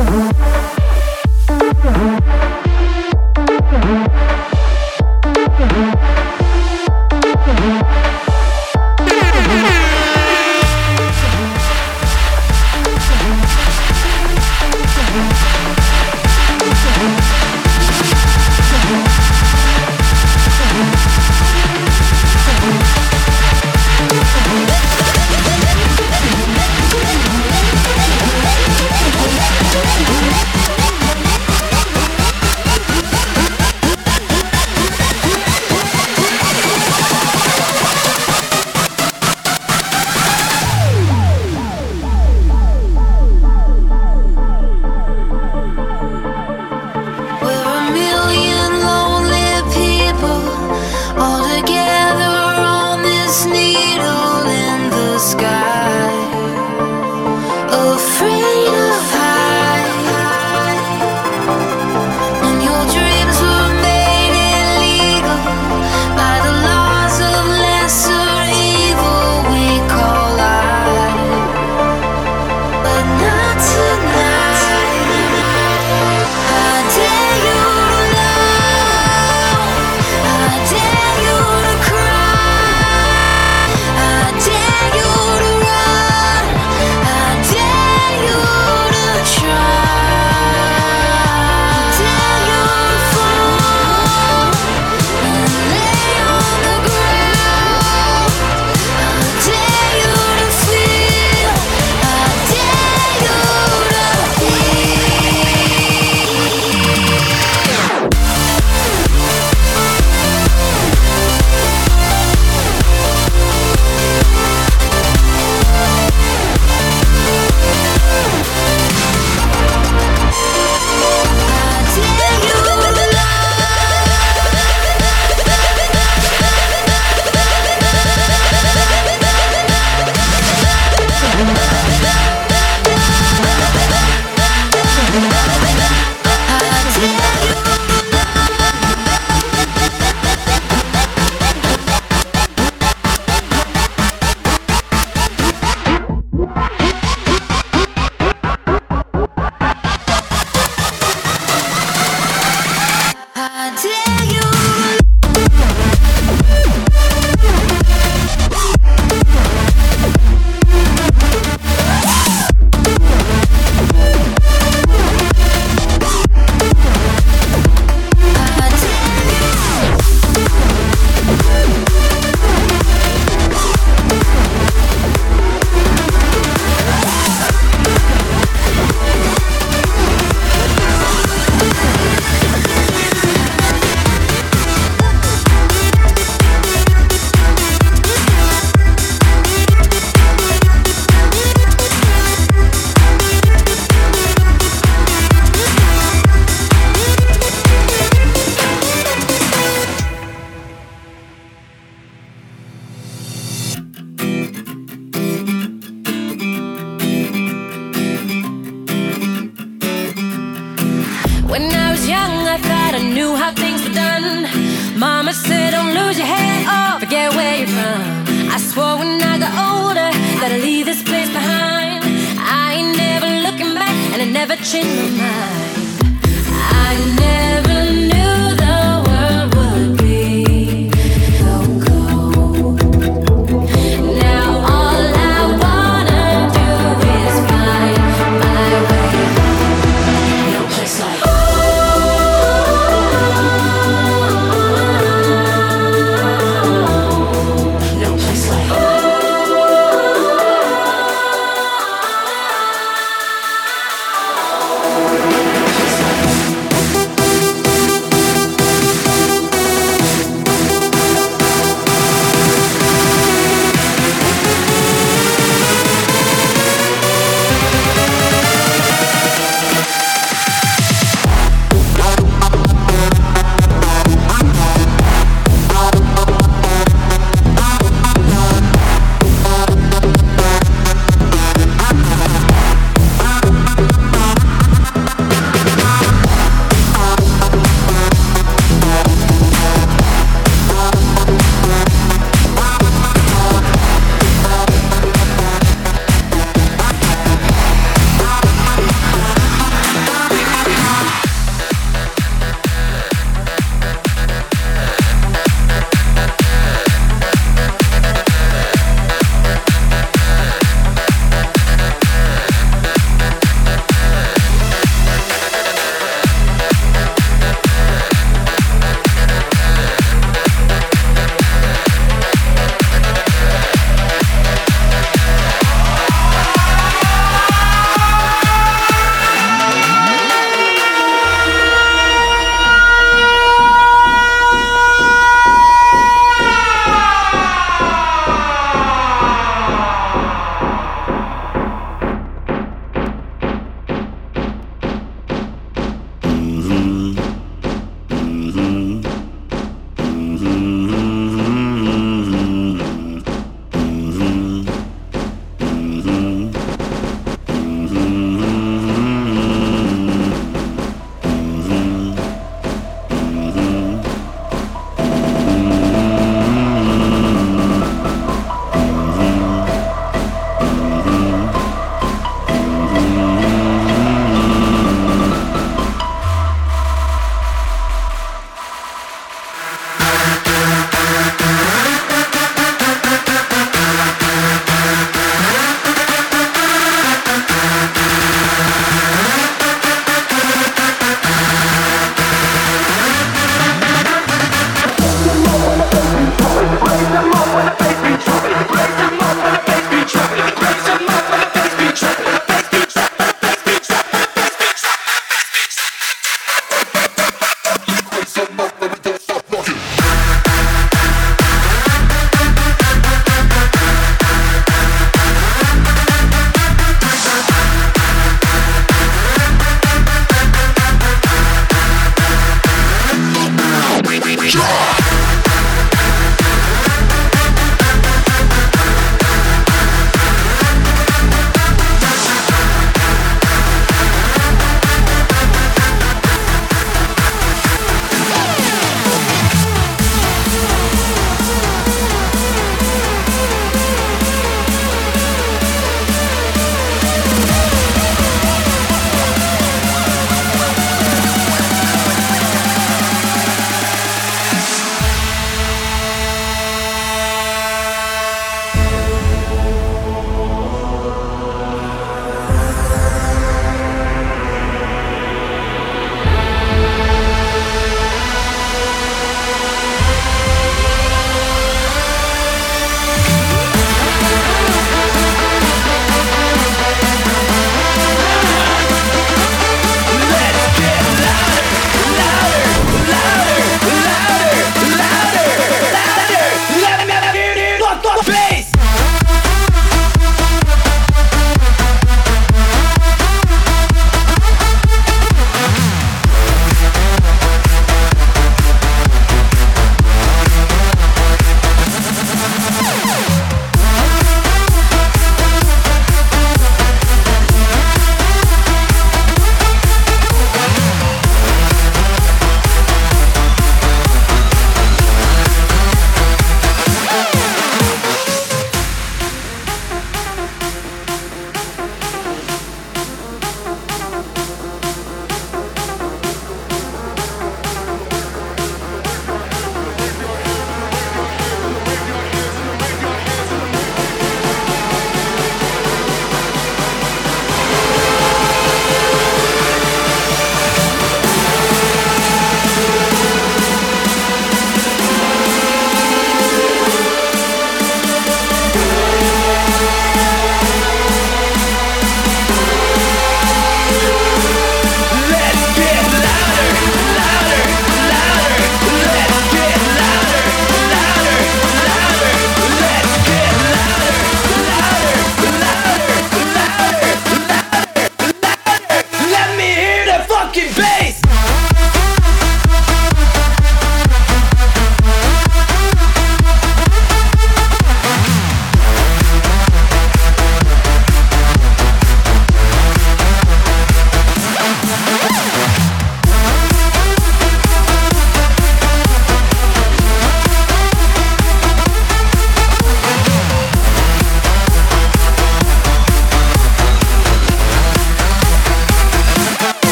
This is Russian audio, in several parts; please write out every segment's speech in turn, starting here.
Thank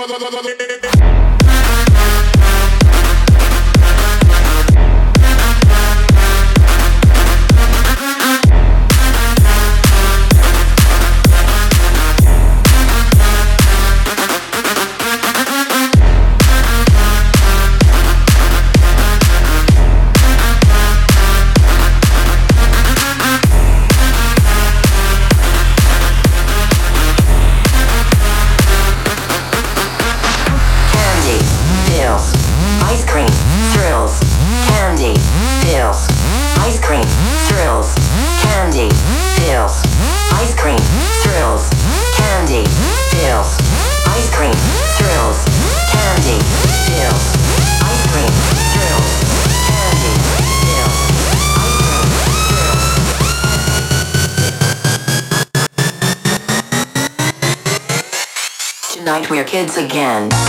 ¡Bla! again.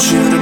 Want you to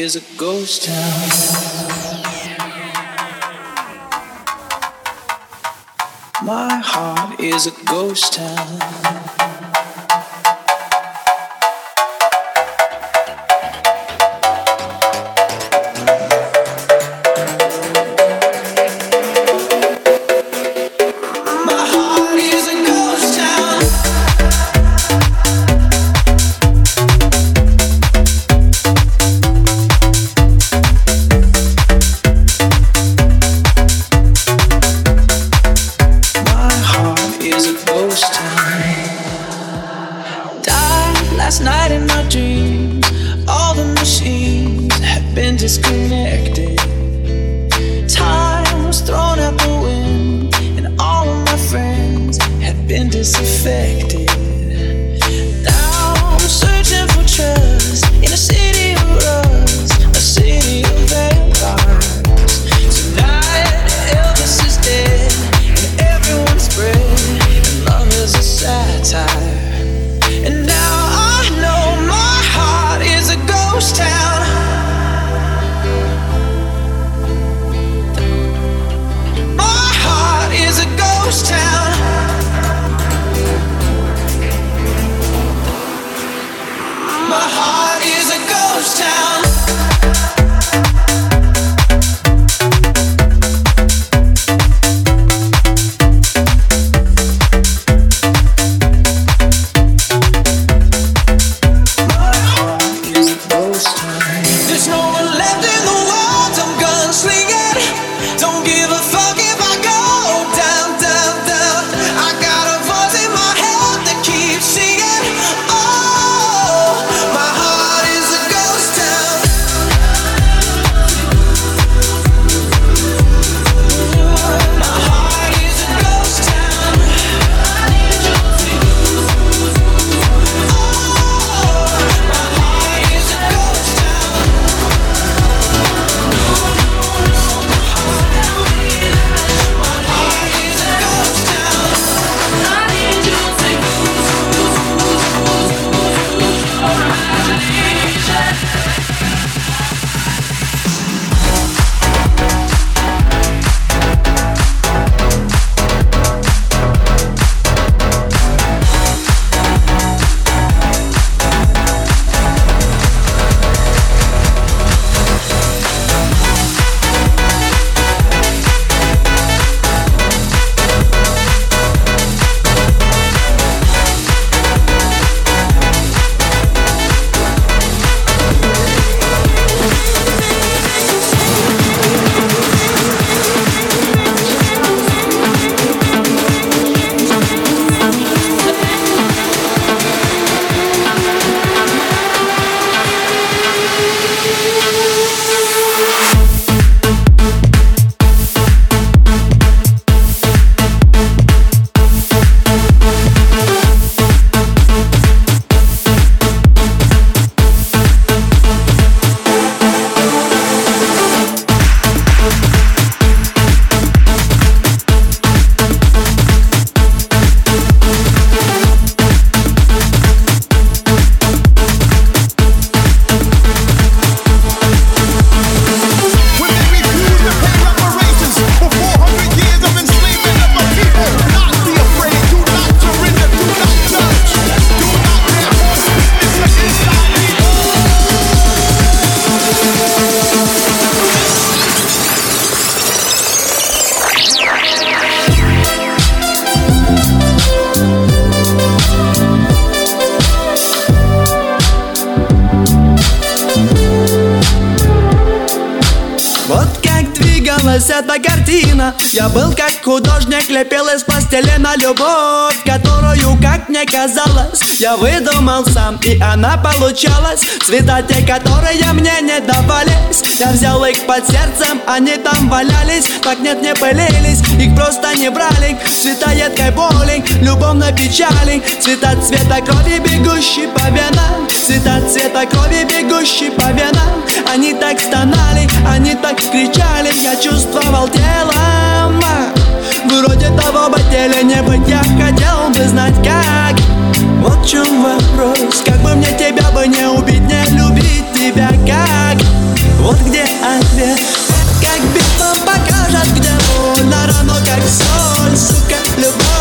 is a ghost town. My heart is a ghost town. E a banca казалось, я выдумал сам И она получалась. Цвета те, которые мне не давались. Я взял их под сердцем, они там валялись. Так нет, не пылились, их просто не брали. Цвета едкой боли, любовной печали. Цвета цвета крови, бегущий по венам. Цвета цвета крови, бегущий по венам. Они так стонали, они так кричали. Я чувствовал телом Вроде того бы теле не быть Я хотел бы знать как. Вот в чем вопрос. Как бы мне тебя бы не убить Не любить тебя как? Вот где ответ. Как битвам покажет Где больно равно как соль Сука, любовь